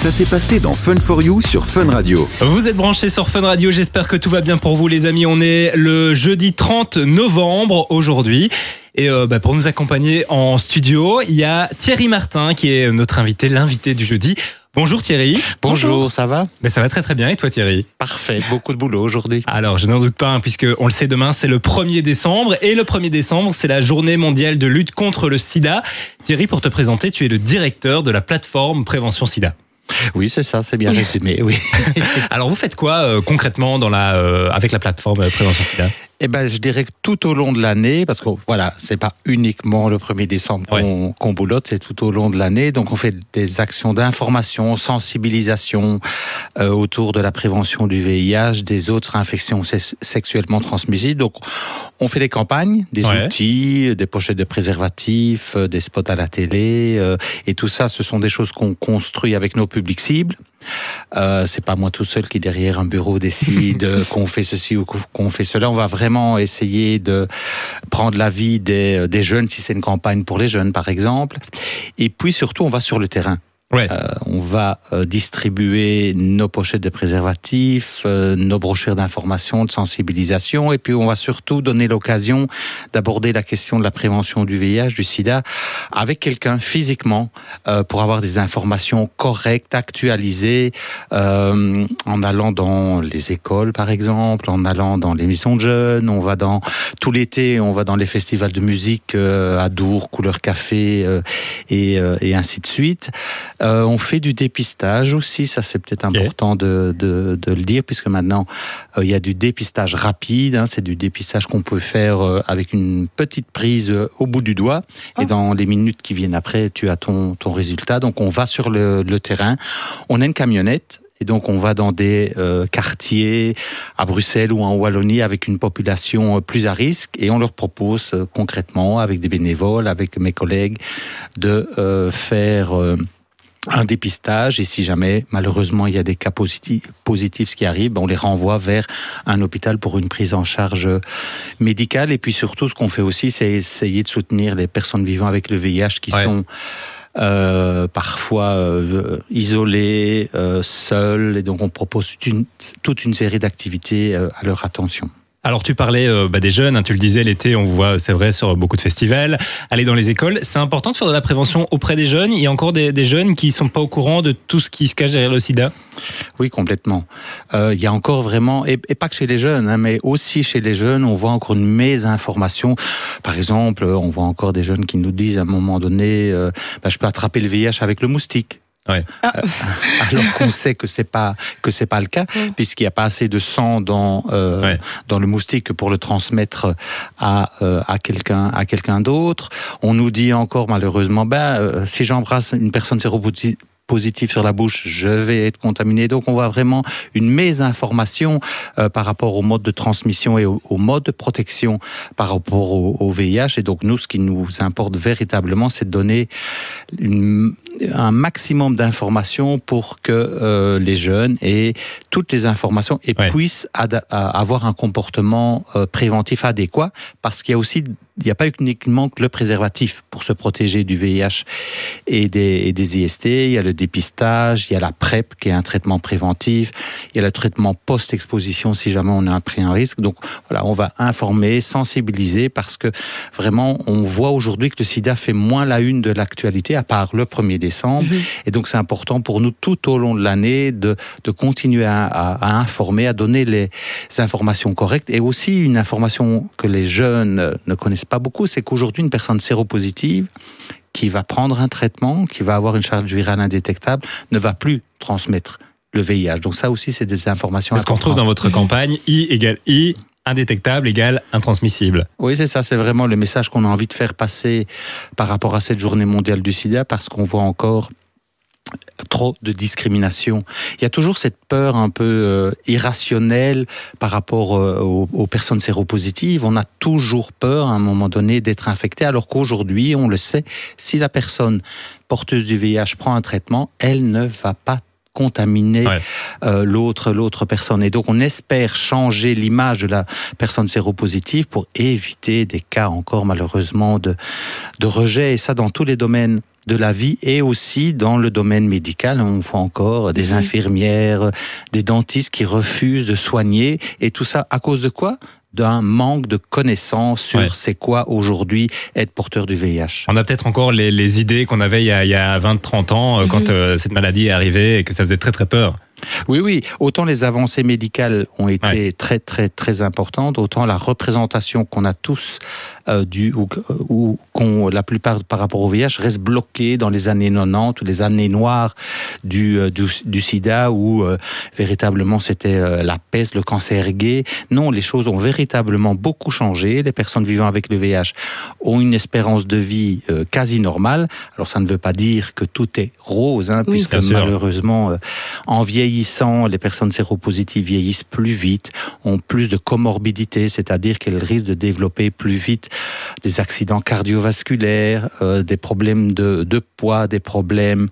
Ça s'est passé dans Fun for You sur Fun Radio. Vous êtes branchés sur Fun Radio, j'espère que tout va bien pour vous les amis. On est le jeudi 30 novembre aujourd'hui. Et euh, bah, pour nous accompagner en studio, il y a Thierry Martin qui est notre invité, l'invité du jeudi. Bonjour Thierry. Bonjour, ça va? Mais ça va très très bien et toi Thierry? Parfait, beaucoup de boulot aujourd'hui. Alors je n'en doute pas hein, puisque on le sait demain c'est le 1er décembre et le 1er décembre c'est la journée mondiale de lutte contre le sida. Thierry pour te présenter tu es le directeur de la plateforme Prévention Sida. Oui, c'est ça, c'est bien résumé, oui. Alors vous faites quoi euh, concrètement dans la, euh, avec la plateforme euh, Prévention Sida Eh ben, je dirais que tout au long de l'année, parce que voilà, c'est pas uniquement le 1er décembre qu'on boulotte, c'est tout au long de l'année. Donc, on fait des actions d'information, sensibilisation euh, autour de la prévention du VIH, des autres infections se- sexuellement transmissibles. Donc, on fait des campagnes, des Ouais. outils, des pochettes de préservatifs, euh, des spots à la télé, euh, et tout ça, ce sont des choses qu'on construit avec nos publics cibles. Euh, c'est pas moi tout seul qui derrière un bureau décide qu'on fait ceci ou qu'on fait cela. On va vraiment essayer de prendre l'avis des, des jeunes si c'est une campagne pour les jeunes par exemple. Et puis surtout on va sur le terrain. Euh, on va euh, distribuer nos pochettes de préservatifs, euh, nos brochures d'information, de sensibilisation, et puis on va surtout donner l'occasion d'aborder la question de la prévention du VIH, du SIDA, avec quelqu'un physiquement euh, pour avoir des informations correctes, actualisées, euh, en allant dans les écoles par exemple, en allant dans les maisons de jeunes, on va dans tout l'été, on va dans les festivals de musique à Dour, Couleur Café et, et ainsi de suite. Euh, on fait du dépistage aussi, ça c'est peut-être important de, de, de le dire, puisque maintenant euh, il y a du dépistage rapide, hein, c'est du dépistage qu'on peut faire euh, avec une petite prise euh, au bout du doigt, et dans les minutes qui viennent après, tu as ton, ton résultat. Donc on va sur le, le terrain, on a une camionnette. Et donc on va dans des euh, quartiers à Bruxelles ou en Wallonie avec une population plus à risque et on leur propose euh, concrètement avec des bénévoles, avec mes collègues, de euh, faire euh, un dépistage et si jamais malheureusement il y a des cas positifs, positifs qui arrivent, ben, on les renvoie vers un hôpital pour une prise en charge euh, médicale et puis surtout ce qu'on fait aussi c'est essayer de soutenir les personnes vivant avec le VIH qui Ouais. sont euh, parfois euh, isolées, euh, seules et donc on propose toute une, toute une série d'activités à leur attention. Alors tu parlais euh, bah, des jeunes, hein, tu le disais l'été, on voit, c'est vrai, sur beaucoup de festivals, aller dans les écoles. C'est important de faire de la prévention auprès des jeunes? Il y a encore des, jeunes qui sont pas au courant de tout ce qui se cache derrière le sida? Oui, complètement. Euh, Il y a encore vraiment, et, et pas que chez les jeunes, hein, mais aussi chez les jeunes, on voit encore une mésinformation. Par exemple, on voit encore des jeunes qui nous disent à un moment donné, euh, bah, je peux attraper le VIH avec le moustique. Ouais. Euh, alors qu'on sait que c'est pas que c'est pas le cas puisqu'il n'y a pas assez de sang dans euh, Ouais. dans le moustique pour le transmettre à euh, à quelqu'un à quelqu'un d'autre. On nous dit encore malheureusement ben euh, si j'embrasse une personne séropositive positive sur la bouche, je vais être contaminé. Donc on voit vraiment une mésinformation euh, par rapport au mode de transmission et au, au mode de protection par rapport au, au VIH. Et donc nous, ce qui nous importe véritablement, c'est de donner une- un maximum d'informations pour que euh, les jeunes aient toutes les informations et Ouais. puissent à- avoir un comportement euh, préventif adéquat parce qu'il y a aussi il n'y a pas uniquement que le préservatif pour se protéger du VIH et des, et des IST. Il y a le dépistage, il y a la PrEP qui est un traitement préventif, il y a le traitement post-exposition si jamais on a pris un risque. Donc voilà, on va informer, sensibiliser parce que vraiment on voit aujourd'hui que le sida fait moins la une de l'actualité à part le 1er décembre. Et donc c'est important pour nous tout au long de l'année de, de continuer à, à- à informer, à donner les informations correctes et aussi une information que les jeunes ne connaissent pas beaucoup, c'est qu'aujourd'hui une personne séropositive qui va prendre un traitement, qui va avoir une charge virale indétectable, ne va plus transmettre le VIH. Donc ça aussi, c'est des informations C'est ce qu'on retrouve dans votre campagne. I égale I, indétectable égale intransmissible. Oui, c'est ça. C'est vraiment le message qu'on a envie de faire passer par rapport à cette journée mondiale du sida, parce qu'on voit encore trop de discrimination. Il y a toujours cette peur un peu euh, irrationnelle par rapport euh, aux, aux personnes séropositives. On a toujours peur à un moment donné d'être infecté, alors qu'aujourd'hui, on le sait, si la personne porteuse du VIH prend un traitement, elle ne va pas contaminer Ouais. euh, l'autre l'autre personne. Et donc on espère changer l'image de la personne séropositive pour éviter des cas encore malheureusement de de rejet. Et ça dans tous les domaines de la vie et aussi dans le domaine médical. On voit encore des infirmières, des dentistes qui refusent de soigner. Et tout ça à cause de quoi? D'un manque de connaissances sur Ouais. c'est quoi aujourd'hui être porteur du VIH. On a peut-être encore les, les idées qu'on avait il y a, a 20-30 ans euh, quand euh, cette maladie est arrivée et que ça faisait très très peur. Oui, oui. Autant les avancées médicales ont été Ouais. très, très, très importantes, autant la représentation qu'on a tous euh, du ou, ou qu'on la plupart par rapport au VIH reste bloquée dans les années 90 ou les années noires du euh, du, du SIDA où euh, véritablement c'était euh, la peste, le cancer gay. Non, les choses ont véritablement beaucoup changé. Les personnes vivant avec le VIH ont une espérance de vie euh, quasi normale. Alors ça ne veut pas dire que tout est rose, hein, Oui. puisque malheureusement, euh, en vieillissant, les personnes séropositives vieillissent plus vite, ont plus de comorbidités, c'est-à-dire qu'elles risquent de développer plus vite des accidents cardiovasculaires, euh, des problèmes de, de poids, des problèmes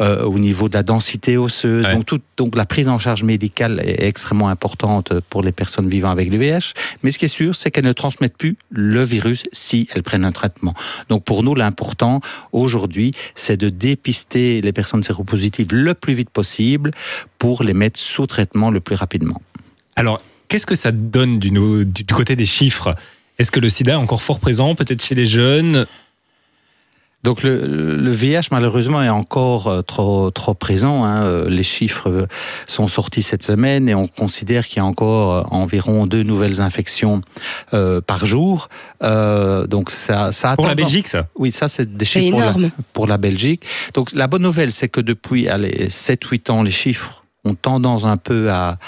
euh, au niveau de la densité osseuse. Ouais. Donc, tout, donc la prise en charge médicale est extrêmement importante pour les personnes vivant avec le VIH. Mais ce qui est sûr, c'est qu'elles ne transmettent plus le virus si elles prennent un traitement. Donc pour nous, l'important aujourd'hui, c'est de dépister les personnes séropositives le plus vite possible pour les mettre sous traitement le plus rapidement. Alors, qu'est-ce que ça donne du, côté des chiffres? Est-ce que le sida est encore fort présent, peut-être chez les jeunes? Donc le, le VIH malheureusement est encore euh, trop trop présent. hein. Euh, Les chiffres euh, sont sortis cette semaine et on considère qu'il y a encore environ deux nouvelles infections euh, par jour. Euh, donc ça ça Pour la Belgique, ça? Oui, ça c'est des chiffres pour la, pour la Belgique. Donc la bonne nouvelle, c'est que depuis allez, 7-8 ans, les chiffres ont tendance un peu à,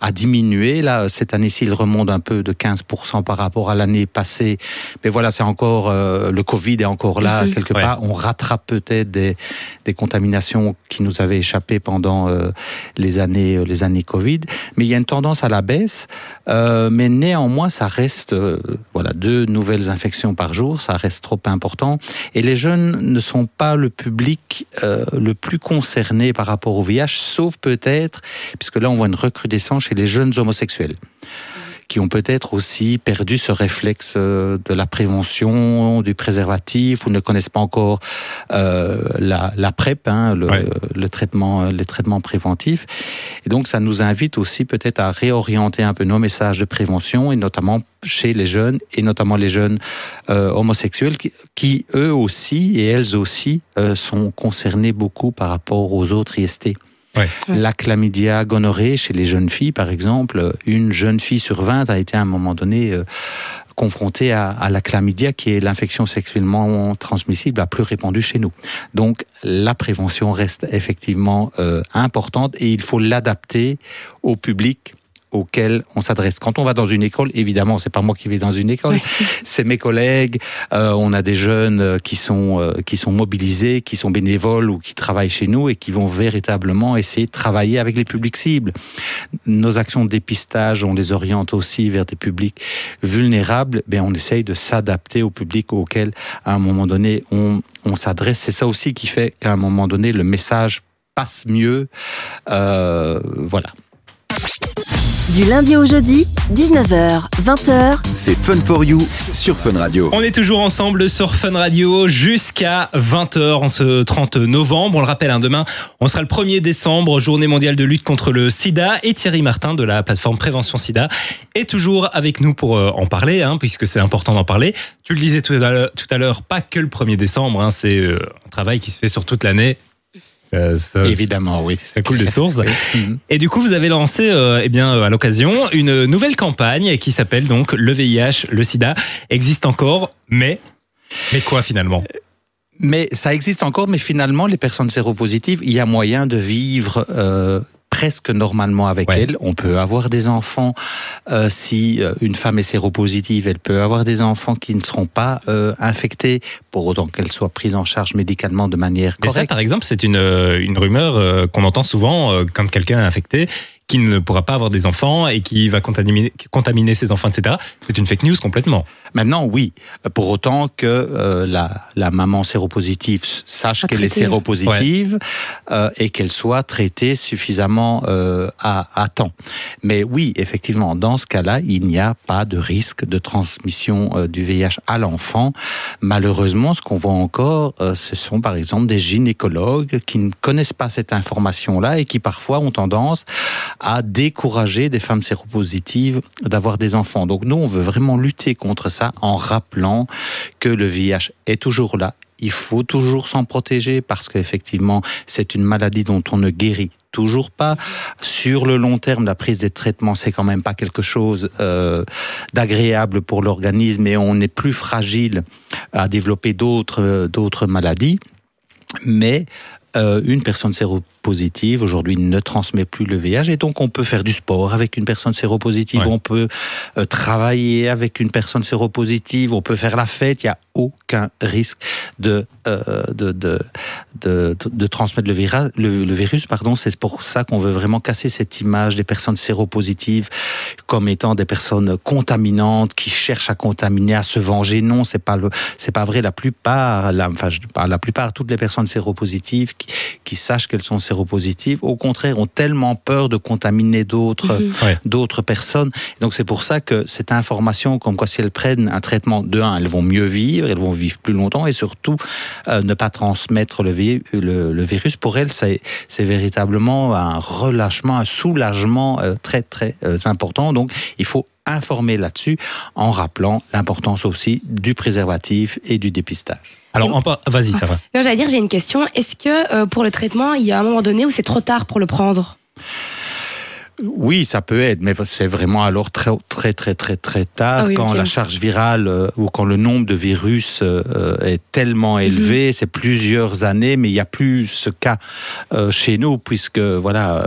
à diminuer. Là, cette année-ci, ils remontent un peu de 15% par rapport à l'année passée. Mais voilà, c'est encore euh, le Covid est encore là Mhm. quelque Ouais. part. On rattrape peut-être des, des contaminations qui nous avaient échappé pendant euh, les années les années Covid. Mais il y a une tendance à la baisse. Euh, mais néanmoins, ça reste euh, voilà deux nouvelles infections par jour. Ça reste trop important. Et les jeunes ne sont pas le public euh, le plus concerné par rapport au VIH, sauf peut-être, puisque là on voit une recrudescence chez les jeunes homosexuels qui ont peut-être aussi perdu ce réflexe euh, de la prévention, du préservatif, ou ne connaissent pas encore euh, la, la PrEP, hein, le, Ouais. le traitement, les traitements préventifs. Et donc, ça nous invite aussi peut-être à réorienter un peu nos messages de prévention, et notamment chez les jeunes, et notamment les jeunes euh, homosexuels, qui, qui, eux aussi et elles aussi euh, sont concernés beaucoup par rapport aux autres IST. Ouais. La chlamydia gonorrhée chez les jeunes filles, par exemple, une jeune fille sur 20 a été à un moment donné euh, confrontée à, à la chlamydia, qui est l'infection sexuellement transmissible la plus répandue chez nous. Donc la prévention reste effectivement euh, importante et il faut l'adapter au public auquel on s'adresse. Quand on va dans une école, évidemment, c'est pas moi qui vais dans une école, c'est mes collègues. Euh, on a des jeunes euh, qui sont euh, qui sont mobilisés, qui sont bénévoles ou qui travaillent chez nous et qui vont véritablement essayer de travailler avec les publics cibles. Nos actions de dépistage, on les oriente aussi vers des publics vulnérables. Ben on essaye de s'adapter au public auquel, à un moment donné, on, on s'adresse. C'est ça aussi qui fait qu'à un moment donné, le message passe mieux. Euh, voilà. Du lundi au jeudi, 19h, 20h, C'est Fun for You sur Fun Radio. On est toujours ensemble sur Fun Radio jusqu'à 20h en ce 30 novembre. On le rappelle, hein, demain, on sera le 1er décembre, journée mondiale de lutte contre le sida. Et Thierry Martin de la plateforme Prévention Sida est toujours avec nous pour euh, en parler, hein, puisque c'est important d'en parler. Tu le disais tout à l'heure, pas que le 1er décembre, hein, c'est euh, un travail qui se fait sur toute l'année. Ça, ça- Évidemment, oui. Ça coule de source. Et du coup, vous avez lancé, euh, eh bien, euh, à l'occasion, une nouvelle campagne qui s'appelle donc Le VIH, le SIDA existe encore, mais mais quoi finalement? Mais ça existe encore, mais finalement, les personnes séropositives, il y a moyen de vivre euh, presque normalement avec Ouais. elles. On peut avoir des enfants euh, si euh, une femme est séropositive, elle peut avoir des enfants qui ne seront pas euh, infectés, pour autant qu'elle soit prise en charge médicalement de manière Mais ça, correcte. par exemple, c'est une euh, une rumeur euh, qu'on entend souvent euh, quand quelqu'un est infecté, qui ne pourra pas avoir des enfants et qui va contaminer, contaminer ses enfants, etc. C'est une fake news complètement. Maintenant, oui, pour autant que euh, la, la, maman séropositive sache qu'elle est séropositive euh, et qu'elle soit traitée suffisamment euh, à, à, temps. Mais oui, effectivement, dans ce cas-là, il n'y a pas de risque de transmission euh, du VIH à l'enfant. Malheureusement, ce qu'on voit encore, euh, ce sont par exemple des gynécologues qui ne connaissent pas cette information-là et qui parfois ont tendance à décourager des femmes séropositives d'avoir des enfants. Donc nous, on veut vraiment lutter contre ça en rappelant que le VIH est toujours là. Il faut toujours s'en protéger parce qu'effectivement, c'est une maladie dont on ne guérit toujours pas. Sur le long terme, la prise des traitements, c'est quand même pas quelque chose euh, d'agréable pour l'organisme et on est plus fragile à développer d'autres d'autres maladies. Mais euh, une personne séropositive aujourd'hui ne transmet plus le VIH et donc on peut faire du sport avec une personne séropositive, on peut euh, travailler avec une personne séropositive, on peut faire la fête, il n'y a aucun risque de, euh, de, de, de, de, transmettre le, virus. Le, le virus. Pardon, c'est pour ça qu'on veut vraiment casser cette image des personnes séropositives comme étant des personnes contaminantes qui cherchent à contaminer, à se venger. Non, c'est pas le, c'est pas vrai. La plupart, la, enfin, la plupart, toutes les personnes séropositives qui, qui sachent qu'elles sont séropositives, au contraire, ont tellement peur de contaminer d'autres, Mhm. Ouais. d'autres personnes. Donc c'est pour ça que cette information, comme quoi si elles prennent un traitement de un, elles vont mieux vivre, elles vont vivre plus longtemps et surtout euh, ne pas transmettre le, vi- le, le virus. Pour elles, c'est c'est véritablement un relâchement, un soulagement euh, très très euh, important. Donc il faut informer là-dessus en rappelant l'importance aussi du préservatif et du dépistage. Alors, vas-y, ça va. Non, j'allais dire, j'ai une question. Est-ce que euh, pour le traitement, il y a un moment donné où c'est trop tard pour le prendre? Oui, ça peut être, mais c'est vraiment alors très très très très très tard Ah oui, quand la charge virale euh, ou quand le nombre de virus euh, euh, est tellement élevé, c'est plusieurs années, mais il n'y a plus ce cas euh, chez nous puisque voilà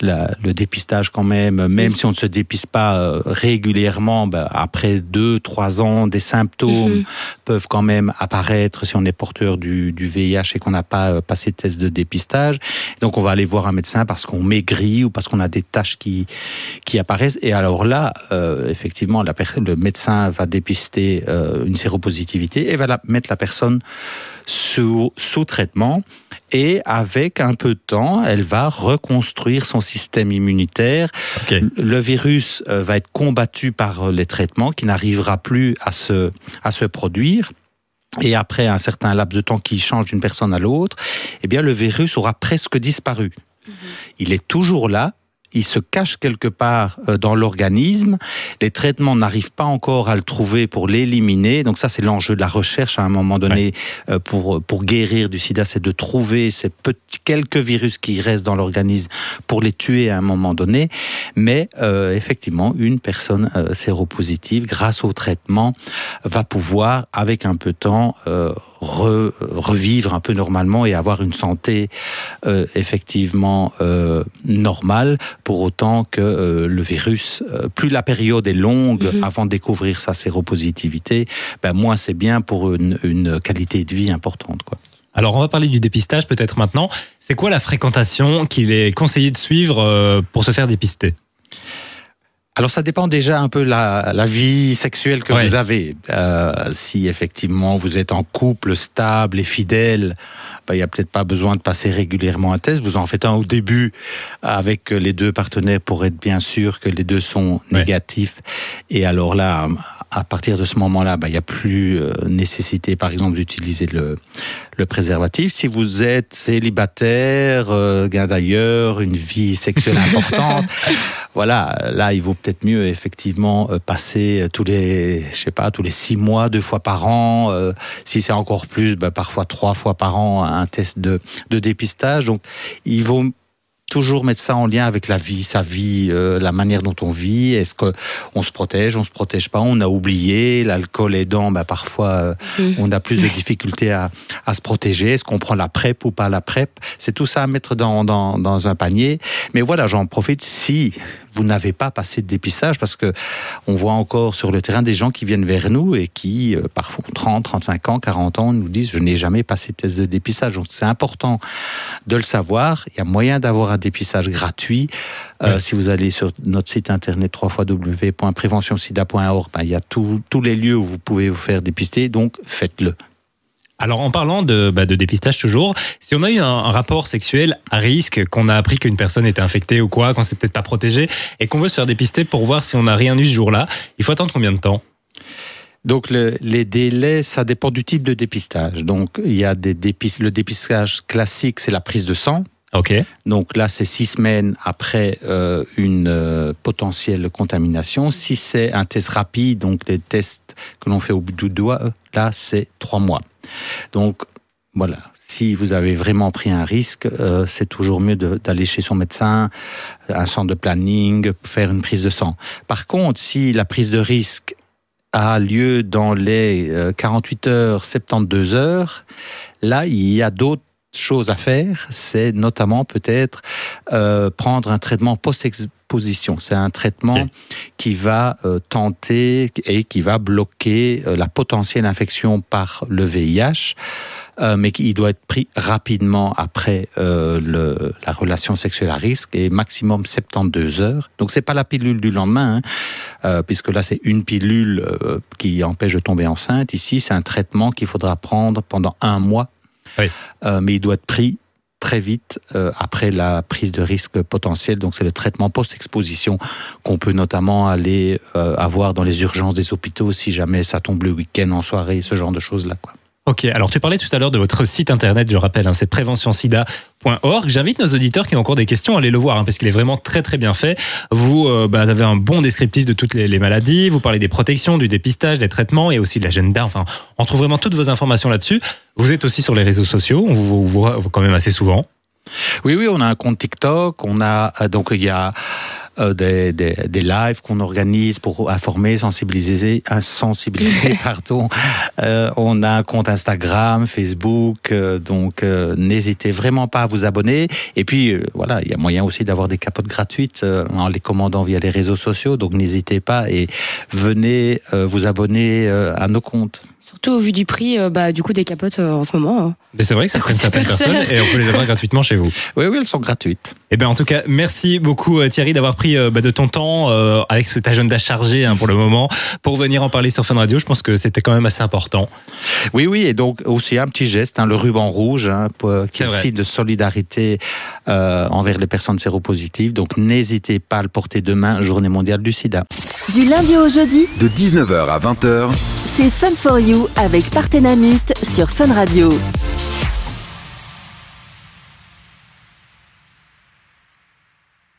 la- le dépistage quand même, même si on ne se dépiste pas régulièrement, ben, après deux trois ans, des symptômes Mhm. peuvent quand même apparaître si on est porteur du, du VIH et qu'on n'a pas passé de test de dépistage. Donc on va aller voir un médecin parce qu'on maigrit ou parce qu'on a des taches qui, qui apparaissent. Et alors là, euh, effectivement, la le médecin va dépister euh, une séropositivité et va la, mettre la personne sous, sous traitement. Et avec un peu de temps, elle va reconstruire son système immunitaire le virus euh, va être combattu par les traitements qui n'arrivera plus à se, à se produire. Et après un certain laps de temps qui change d'une personne à l'autre, eh bien le virus aura presque disparu. Il est toujours là, il se cache quelque part euh, dans l'organisme. Les traitements n'arrivent pas encore à le trouver pour l'éliminer. Donc ça, c'est l'enjeu de la recherche à un moment donné euh, pour pour guérir du SIDA, c'est de trouver ces petits quelques virus qui restent dans l'organisme pour les tuer à un moment donné. Mais euh, effectivement, une personne euh, séropositive, grâce au traitement, va pouvoir, avec un peu de temps, euh, re- revivre un peu normalement et avoir une santé euh, effectivement euh, normale, pour autant que euh, le virus, euh, plus la période est longue Mhm. avant de découvrir sa séropositivité, ben moins c'est bien pour une, une qualité de vie importante. Quoi. Alors, on va parler du dépistage peut-être maintenant. C'est quoi la fréquentation qu'il est conseillé de suivre euh, pour se faire dépister? Alors ça dépend déjà un peu la, la vie sexuelle que Ouais. vous avez. Euh, si effectivement vous êtes en couple stable et fidèle, ben, il n'y a peut-être pas besoin de passer régulièrement un test. Vous en faites un au début avec les deux partenaires pour être bien sûr que les deux sont Ouais. négatifs. Et alors là, à partir de ce moment-là, ben, il n'y a plus euh, nécessité par exemple d'utiliser le, le préservatif. Si vous êtes célibataire, euh, d'ailleurs, une vie sexuelle importante, voilà, là, il vaut peut-être mieux effectivement euh, passer tous les, je sais pas, tous les six mois, deux fois par an. euh, si c'est encore plus, ben, parfois trois fois par an, un test de, de dépistage. Donc, il vaut toujours mettre ça en lien avec la vie, sa vie, euh, la manière dont on vit. Est-ce que on se protège, on se protège pas, on a oublié, l'alcool aidant, ben parfois euh, Mhm. on a plus de difficultés à, à se protéger. Est-ce qu'on prend la PrEP ou pas la PrEP? C'est tout ça à mettre dans, dans, dans un panier. Mais voilà, j'en profite si vous n'avez pas passé de dépistage parce que on voit encore sur le terrain des gens qui viennent vers nous et qui, euh, parfois 30, 35 ans, 40 ans, nous disent je n'ai jamais passé de test de dépistage. Donc c'est important de le savoir. Il y a moyen d'avoir un dépistage gratuit. Euh, Si vous allez sur notre site internet www.préventionsida.org, ben, il y a tous tous les lieux où vous pouvez vous faire dépister. Donc faites-le. Alors en parlant de, bah, de dépistage toujours, si on a eu un, un rapport sexuel à risque, qu'on a appris qu'une personne était infectée ou quoi, qu'on s'est peut-être pas protégé, et qu'on veut se faire dépister pour voir si on n'a rien eu ce jour-là, il faut attendre combien de temps? Donc le- les délais, ça dépend du type de dépistage. Donc il y a des dépis- le dépistage classique, c'est la prise de sang. Ok. Donc là, c'est six semaines après euh, une euh, potentielle contamination. Si c'est un test rapide, donc les tests que l'on fait au bout du doigt, là, c'est trois mois. Donc voilà, si vous avez vraiment pris un risque, euh, c'est toujours mieux d'aller chez son médecin, un centre de planning, faire une prise de sang. Par contre, si la prise de risque a lieu dans les euh, 48 heures, 72 heures, là, il y a d'autres choses à faire. C'est notamment peut-être euh, prendre un traitement C'est un traitement qui va euh, tenter et qui va bloquer euh, la potentielle infection par le VIH. euh, mais qui doit être pris rapidement après le, la relation sexuelle à risque et maximum 72 heures. Donc c'est pas la pilule du lendemain, hein, puisque là c'est une pilule qui empêche de tomber enceinte. Ici c'est un traitement qu'il faudra prendre pendant un mois, Oui. Mais il doit être pris très vite euh, après la prise de risque potentiel. Donc c'est le traitement post-exposition qu'on peut notamment aller euh, avoir dans les urgences des hôpitaux si jamais ça tombe le week-end en soirée, ce genre de choses là. Quoi. Ok, alors tu parlais tout à l'heure de votre site internet, je rappelle, hein, c'est préventionsida.org. J'invite nos auditeurs qui ont encore des questions à aller le voir, hein, parce qu'il est vraiment très très bien fait. Vous euh, bah, avez un bon descriptif de toutes les, les maladies, vous parlez des protections, du dépistage, des traitements et aussi de l'agenda. Enfin, on trouve vraiment toutes vos informations là-dessus. Vous êtes aussi sur les réseaux sociaux, on vous voit quand même assez souvent. Oui, oui, on a un compte TikTok, on a euh, donc il y a des, des, des lives qu'on organise pour informer, sensibiliser, euh, sensibiliser, pardon. Euh, on a un compte Instagram, Facebook, euh, donc euh, n'hésitez vraiment pas à vous abonner. Et puis euh, voilà, il y a moyen aussi d'avoir des capotes gratuites euh, en les commandant via les réseaux sociaux, donc n'hésitez pas et venez euh, vous abonner euh, à nos comptes. Surtout au vu du prix, euh, bah, du coup, des capotes euh, en ce moment. hein. Mais c'est vrai que ça prenne certaines super cher. personnes et on peut les avoir gratuitement chez vous. Oui, oui, elles sont gratuites. Eh bien, en tout cas, merci beaucoup euh, Thierry d'avoir pris euh, bah, de ton temps euh, avec cet agenda chargé hein, pour le moment pour venir en parler sur Fun Radio. Je pense que c'était quand même assez important. Oui, oui, et donc aussi un petit geste, hein, le ruban rouge, hein, pour, qui est vrai. aussi de solidarité euh, envers les personnes séropositives. Donc n'hésitez pas à le porter demain, Journée mondiale du sida. Du lundi au jeudi, De 19h à 20h, c'est Fun for You avec Partenamut sur Fun Radio.